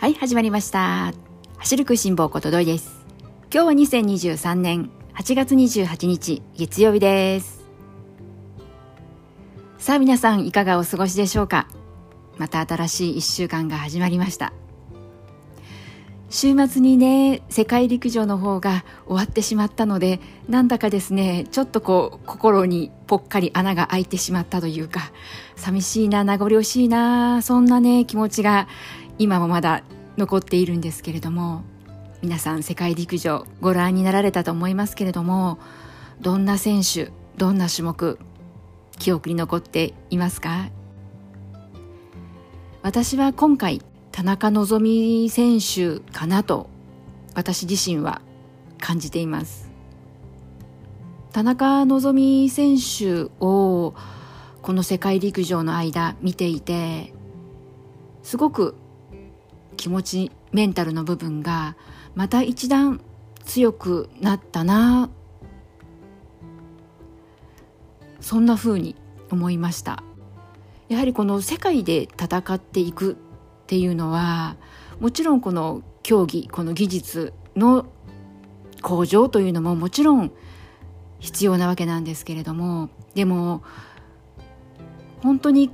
はい始まりました。走る食いしん坊ことどいです。今日は2023年8月28日月曜日です。さあ皆さんいかがお過ごしでしょうか？また新しい1週間が始まりました。週末にね世界陸上の方が終わってしまったのでなんだかですねちょっとこう心にぽっかり穴が開いてしまったというか寂しいな名残惜しいなそんなね気持ちが今もまだ残っているんですけれども皆さん世界陸上ご覧になられたと思いますけれどもどんな選手どんな種目記憶に残っていますか？私は今回田中希実選手かなと私自身は感じています。田中希実選手をこの世界陸上の間見ていてすごく気持ちメンタルの部分がまた一段強くなったなそんな風に思いました。やはりこの世界で戦っていくっていうのはもちろんこの競技この技術の向上というのももちろん必要なわけなんですけれどもでも本当に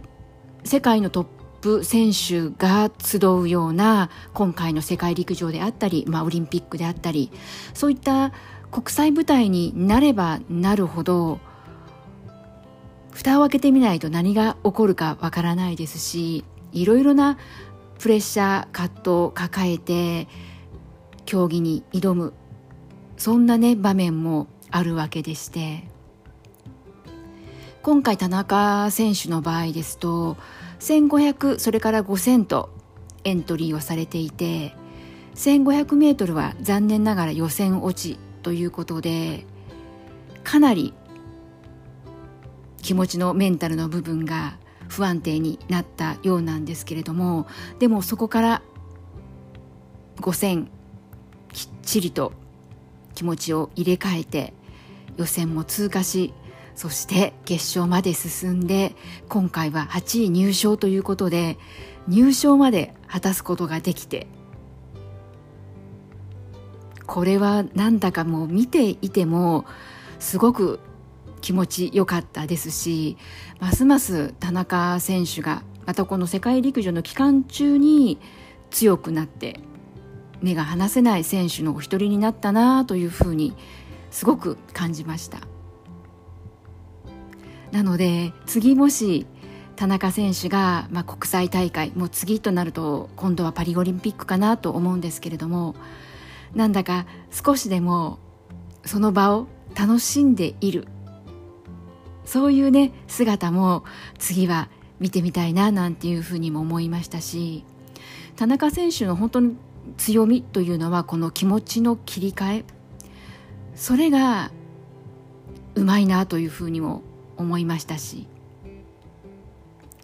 世界のトッププ選手が集うような今回の世界陸上であったり、まあ、オリンピックであったりそういった国際舞台になればなるほど蓋を開けてみないと何が起こるかわからないですしいろいろなプレッシャー葛藤を抱えて競技に挑むそんなね場面もあるわけでして。今回田中選手の場合ですと1500それから5000とエントリーをされていて 1500m は残念ながら予選落ちということでかなり気持ちのメンタルの部分が不安定になったようなんですけれどもでもそこから5000きっちりと気持ちを入れ替えて予選も通過しそして決勝まで進んで今回は8位入賞ということで入賞まで果たすことができてこれはなんだかもう見ていてもすごく気持ちよかったですしますます田中選手がまたこの世界陸上の期間中に強くなって目が離せない選手のお一人になったなというふうにすごく感じました。なので次もし田中選手が、まあ、国際大会もう次となると今度はパリオリンピックかなと思うんですけれどもなんだか少しでもその場を楽しんでいるそういうね姿も次は見てみたいななんていうふうにも思いましたし田中選手の本当に強みというのはこの気持ちの切り替えそれがうまいなというふうにも思いましたし。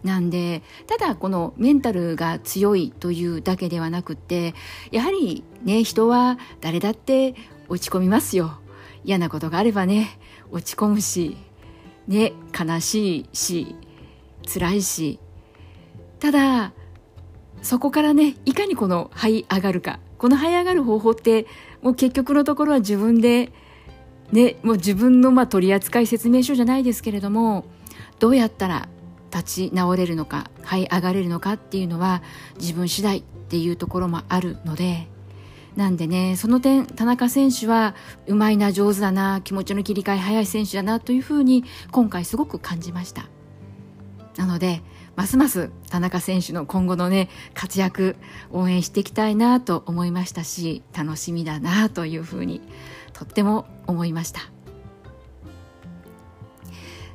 なんでただこのメンタルが強いというだけではなくてやはりね人は誰だって落ち込みますよ。嫌なことがあればね落ち込むしね悲しいし辛いし。ただそこからねいかにこの這い上がるか。この這い上がる方法ってもう結局のところは自分でねもう自分のまあ取扱説明書じゃないですけれどもどうやったら立ち直れるのか這い上がれるのかっていうのは自分次第っていうところもあるのでなんでねその点田中選手はうまいな上手だな気持ちの切り替え早い選手だなというふうに今回すごく感じました。なのでますます田中選手の今後のね活躍応援していきたいなと思いましたし楽しみだなというふうにとっても思いました。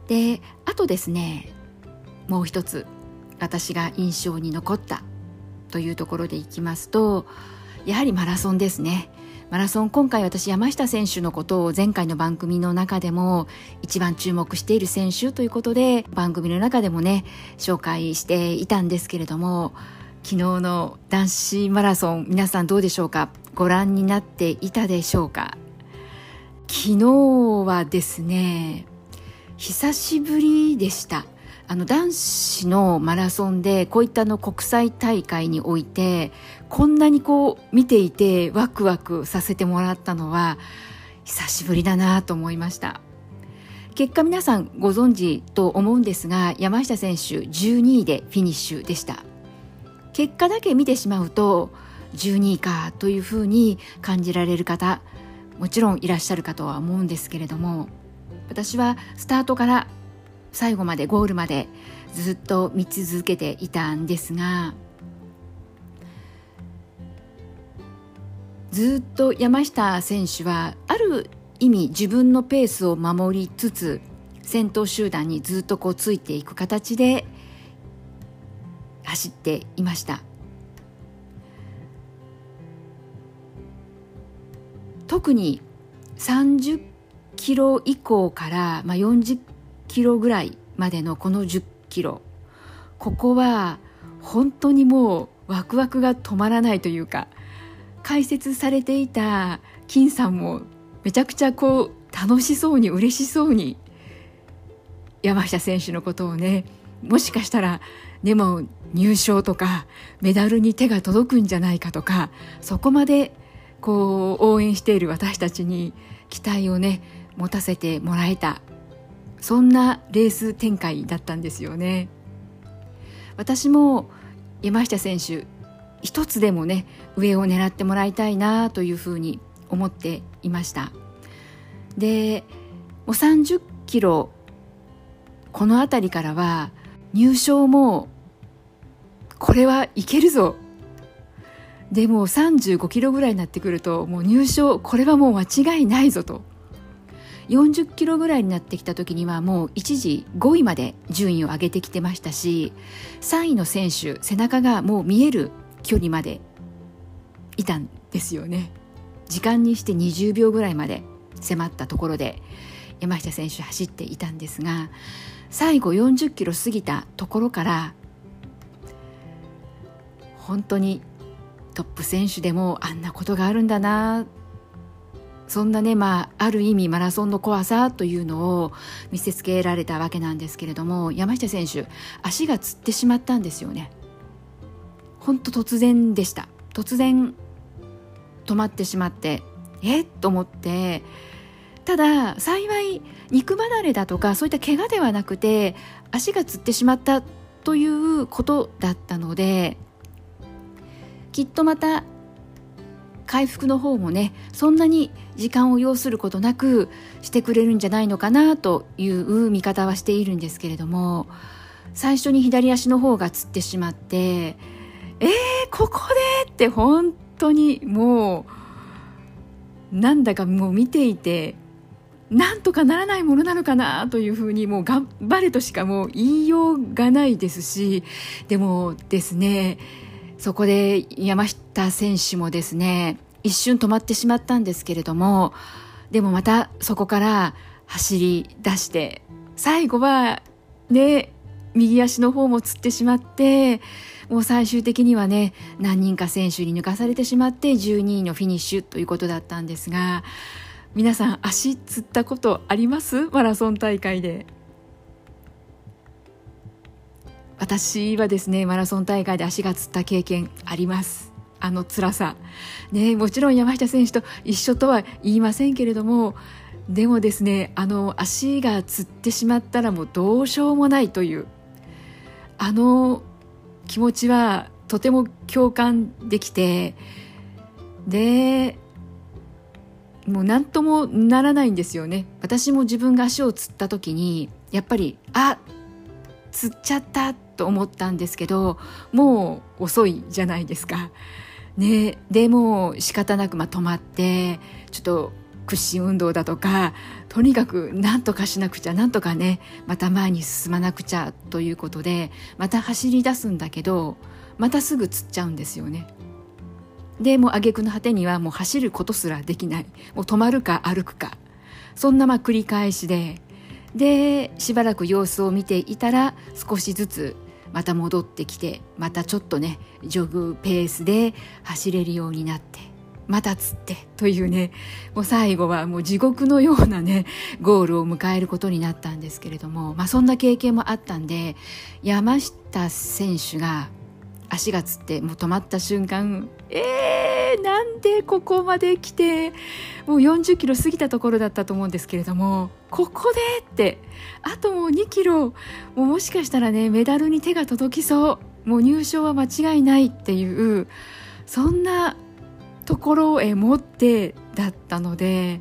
であとですねもう一つ私が印象に残ったというところでいきますとやはりマラソンですね。マラソン今回私山下選手のことを前回の番組の中でも一番注目している選手ということで番組の中でもね紹介していたんですけれども昨日の男子マラソン皆さんどうでしょうか？ご覧になっていたでしょうか？昨日はですね久しぶりでした。あの男子のマラソンでこういったの国際大会においてこんなにこう見ていてワクワクさせてもらったのは久しぶりだなと思いました。結果皆さんご存知と思うんですが山下選手12位でフィニッシュでした。結果だけ見てしまうと12位かというふうに感じられる方もちろんいらっしゃるかとは思うんですけれども私はスタートから最後までゴールまでずっと見続けていたんですがずっと山下選手はある意味自分のペースを守りつつ先頭集団にずっとこうついていく形で走っていました。特に30キロ以降から、まあ、40キロぐらいまでのこの10キロここは本当にもうワクワクが止まらないというか解説されていた金さんもめちゃくちゃこう楽しそうに嬉しそうに山下選手のことをねもしかしたらでも入賞とかメダルに手が届くんじゃないかとかそこまでこう応援している私たちに期待をね持たせてもらえたそんなレース展開だったんですよね。私も山下選手一つでもね上を狙ってもらいたいなというふうに思っていました。でもう30キロこの辺りからは入賞もこれはいけるぞ。でも35キロぐらいになってくるともう入賞これはもう間違いないぞと。40キロぐらいになってきた時にはもう一時5位まで順位を上げてきてましたし3位の選手背中がもう見える距離までいたんですよね。時間にして20秒ぐらいまで迫ったところで山下選手走っていたんですが最後40キロ過ぎたところから本当にトップ選手でもあんなことがあるんだなそんなねまあある意味マラソンの怖さというのを見せつけられたわけなんですけれども山下選手足がつってしまったんですよね。本当突然でした。突然止まってしまってえっ？と思ってただ幸い肉離れだとかそういった怪我ではなくて足がつってしまったということだったのできっとまた回復の方もねそんなに時間を要することなくしてくれるんじゃないのかなという見方はしているんですけれども最初に左足の方がつってしまってえー、ここでって本当にもうなんだかもう見ていてなんとかならないものなのかなというふうにもう頑張れとしかもう言いようがないですしでもですねそこで山下選手もですね一瞬止まってしまったんですけれどもでもまたそこから走り出して最後はね右足の方もつってしまってもう最終的にはね何人か選手に抜かされてしまって12位のフィニッシュということだったんですが皆さん足つったことあります？マラソン大会で。私はですねマラソン大会で足がつった経験あります。あの辛さ。ねもちろん山下選手と一緒とは言いませんけれどもでもですねあの足がつってしまったらもうどうしようもないというあの気持ちはとても共感できてでもう何ともならないんですよね私も自分が足をつった時にやっぱりあつっちゃったと思ったんですけどもう遅いじゃないですか。ね、でも仕方なくまあ止まってちょっと屈伸運動だとかとにかく何とかしなくちゃ何とかねまた前に進まなくちゃということでまた走り出すんだけどまたすぐつっちゃうんですよね。でもう挙句の果てにはもう走ることすらできない。もう止まるか歩くか。そんなま繰り返しででしばらく様子を見ていたら少しずつまた戻ってきてまたちょっとねジョグペースで走れるようになって。またつってというねもう最後はもう地獄のようなねゴールを迎えることになったんですけれども、まあ、そんな経験もあったんで山下選手が足がつってもう止まった瞬間えー、なんでここまで来てもう40キロ過ぎたところだったと思うんですけれどもここでってあともう2キロももしかしたらねメダルに手が届きそうもう入賞は間違いないっていうそんなところへ持ってだったので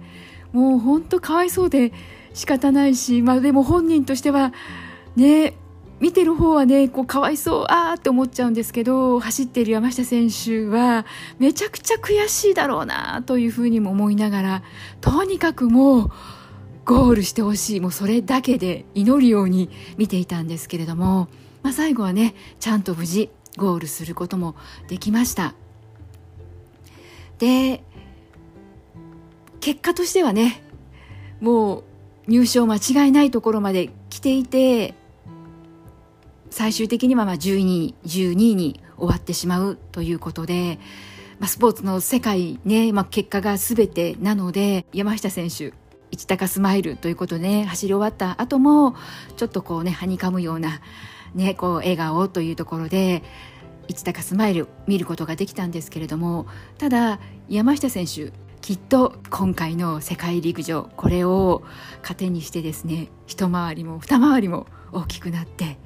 もう本当かわいそうで仕方ないしまあでも本人としてはね見てる方はねこうかわいそうあーって思っちゃうんですけど走っている山下選手はめちゃくちゃ悔しいだろうなというふうにも思いながらとにかくもうゴールしてほしいもうそれだけで祈るように見ていたんですけれども、まあ、最後はねちゃんと無事ゴールすることもできました。で結果としてはねもう入賞間違いないところまで来ていて最終的にはまあ12位 ,12 位に終わってしまうということで、まあ、スポーツの世界ね、まあ、結果が全てなので山下選手一高スマイルということで、ね、走り終わった後もちょっとこうねはにかむような、ね、こう笑顔というところで一高スマイル見ることができたんですけれどもただ山下選手きっと今回の世界陸上これを糧にしてですね一回りも二回りも大きくなって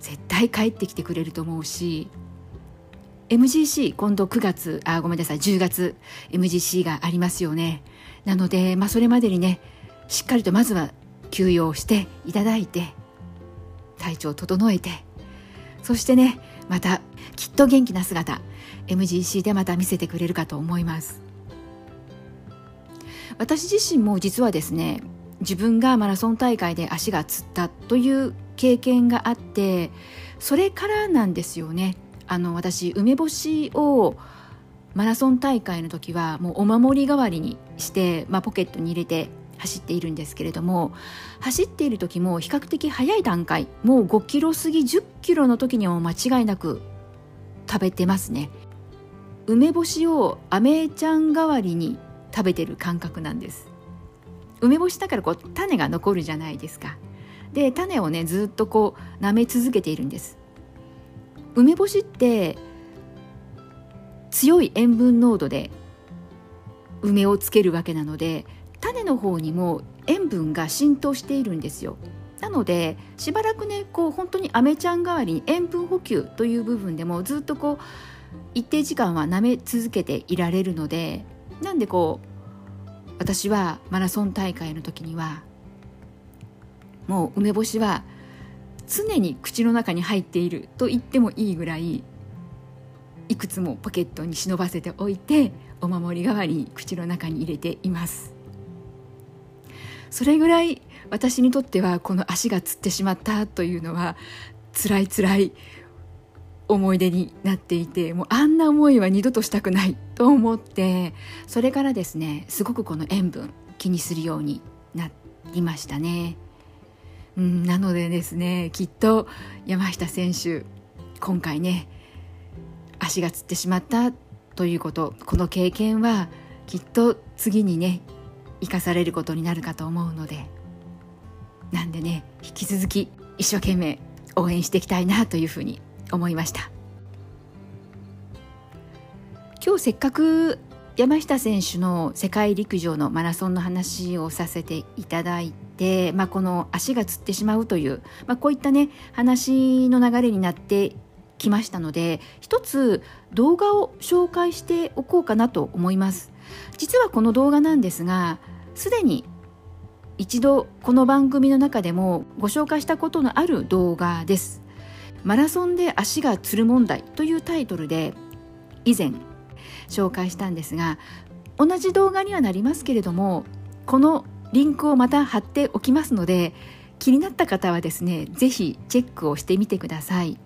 絶対帰ってきてくれると思うし MGC 今度9月あごめんなさい10月 MGC がありますよね。なので、まあ、それまでにねしっかりとまずは休養していただいて体調を整えてそしてねまたきっと元気な姿 MGC でまた見せてくれるかと思います。私自身も実はですね自分がマラソン大会で足がつったという経験があってそれからなんですよね。あの私梅干しをマラソン大会の時はもうお守り代わりにして、まあ、ポケットに入れて走っているんですけれども走っている時も比較的早い段階もう5キロ過ぎ10キロの時には間違いなく食べてますね。梅干しをアメちゃん代わりに食べてる感覚なんです。梅干しだからこう種が残るじゃないですか。で種をねずっとこう舐め続けているんです。梅干しって強い塩分濃度で梅をつけるわけなので種の方にも塩分が浸透しているんですよ。なのでしばらくねこう本当にアメちゃん代わりに塩分補給という部分でもずっとこう一定時間は舐め続けていられるのでなんでこう私はマラソン大会の時にはもう梅干しは常に口の中に入っていると言ってもいいぐらいいくつもポケットに忍ばせておいてお守り代わりに口の中に入れています。それぐらい私にとってはこの足がつってしまったというのは辛い辛い思い出になっていてもうあんな思いは二度としたくないと思ってそれからですねすごくこの塩分気にするようになりましたね。うん、なのでですねきっと山下選手今回ね足がつってしまったということこの経験はきっと次にね生かされることになるかと思うのでなんでね引き続き一生懸命応援していきたいなというふうに思いました。今日せっかく山下選手の世界陸上のマラソンの話をさせていただいて、まあ、この足がつってしまうという、まあ、こういったね話の流れになってきましたので一つ動画を紹介しておこうかなと思います。実はこの動画なんですがすでに一度この番組の中でもご紹介したことのある動画です。マラソンで足がつる問題というタイトルで以前紹介したんですが同じ動画にはなりますけれどもこのリンクをまた貼っておきますので気になった方はですね是非チェックをしてみてください。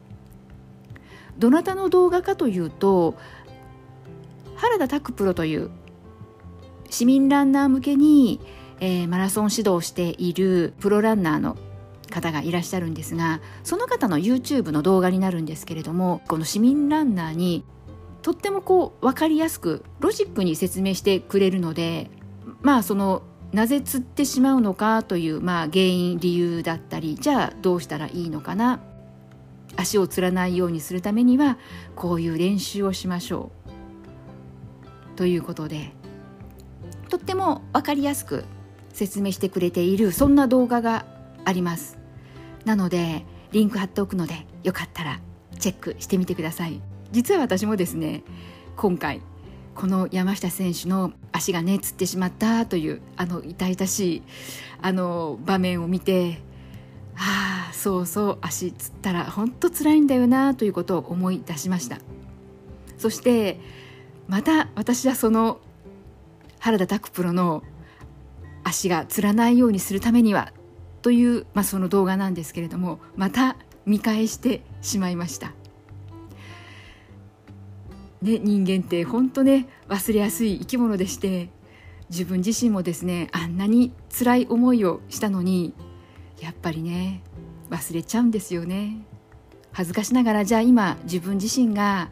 どなたの動画かというと原田拓プロという市民ランナー向けに、えー、マラソン指導しているプロランナーの方がいらっしゃるんですがその方の YouTube の動画になるんですけれどもこの市民ランナーにとってもこう分かりやすくロジックに説明してくれるのでまあそのなぜ釣ってしまうのかという、まあ、原因理由だったりじゃあどうしたらいいのかな足をつらないようにするためにはこういう練習をしましょうということでとっても分かりやすく説明してくれているそんな動画があります。なのでリンク貼っておくのでよかったらチェックしてみてください。実は私もですね今回この山下選手の足がねつってしまったというあの痛々しいあの場面を見てああそうそう足つったら本当辛いんだよなということを思い出しました。そしてまた私はその原田拓プロの足がつらないようにするためにはという、まあ、その動画なんですけれどもまた見返してしまいました。ね、人間って本当ね忘れやすい生き物でして自分自身もですねあんなに辛い思いをしたのにやっぱりね忘れちゃうんですよね恥ずかしながらじゃあ今自分自身が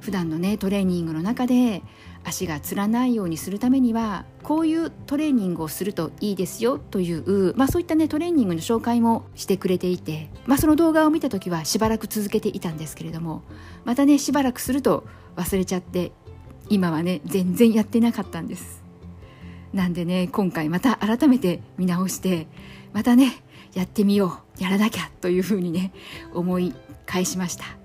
普段のねトレーニングの中で足がつらないようにするためにはこういうトレーニングをするといいですよという、まあ、そういったねトレーニングの紹介もしてくれていて、まあ、その動画を見た時はしばらく続けていたんですけれどもまたねしばらくすると忘れちゃって今はね全然やってなかったんです。なんでね今回また改めて見直してまたねやってみようやらなきゃというふうにね思い返しました。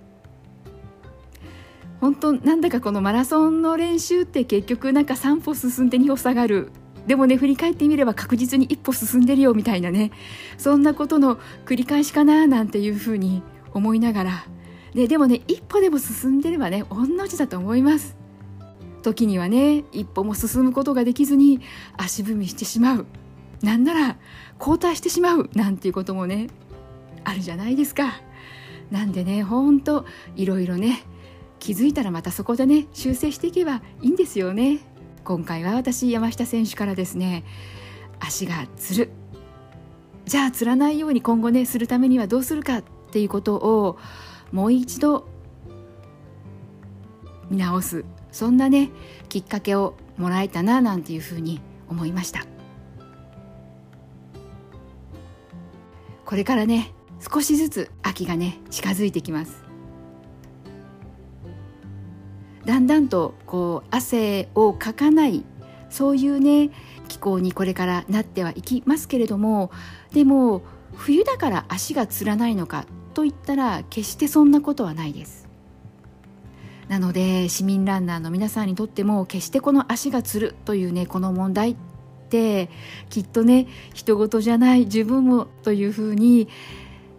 本当なんだかこのマラソンの練習って結局なんか3歩進んで2歩下がる。でもね振り返ってみれば確実に一歩進んでるよみたいなね。そんなことの繰り返しかななんていうふうに思いながら。ででもね一歩でも進んでればね御の字だと思います。時にはね一歩も進むことができずに足踏みしてしまう。なんなら後退してしまう。なんていうこともねあるじゃないですか。なんでねほんといろいろね気づいたらまたそこでね修正していけばいいんですよね。今回は私山下選手からですね足がつる。じゃあつらないように今後ねするためにはどうするかっていうことをもう一度見直す。そんなねきっかけをもらえたななんていうふうに思いました。これからね少しずつ秋がね近づいてきます。だんだんとこう汗をかかないそういうね気候にこれからなってはいきますけれどもでも冬だから足がつらないのかと言ったら決してそんなことはないです。なので市民ランナーの皆さんにとっても決してこの足がつるというねこの問題ってきっとね人事じゃない自分もというふうに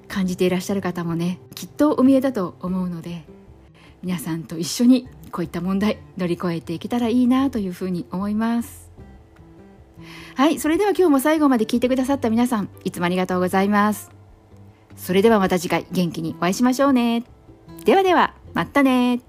感じていらっしゃる方もねきっとお見えだと思うので皆さんと一緒にこういった問題乗り越えていけたらいいなというふうに思います。はいそれでは今日も最後まで聞いてくださった皆さんいつもありがとうございます。それではまた次回元気にお会いしましょうね。ではではまたね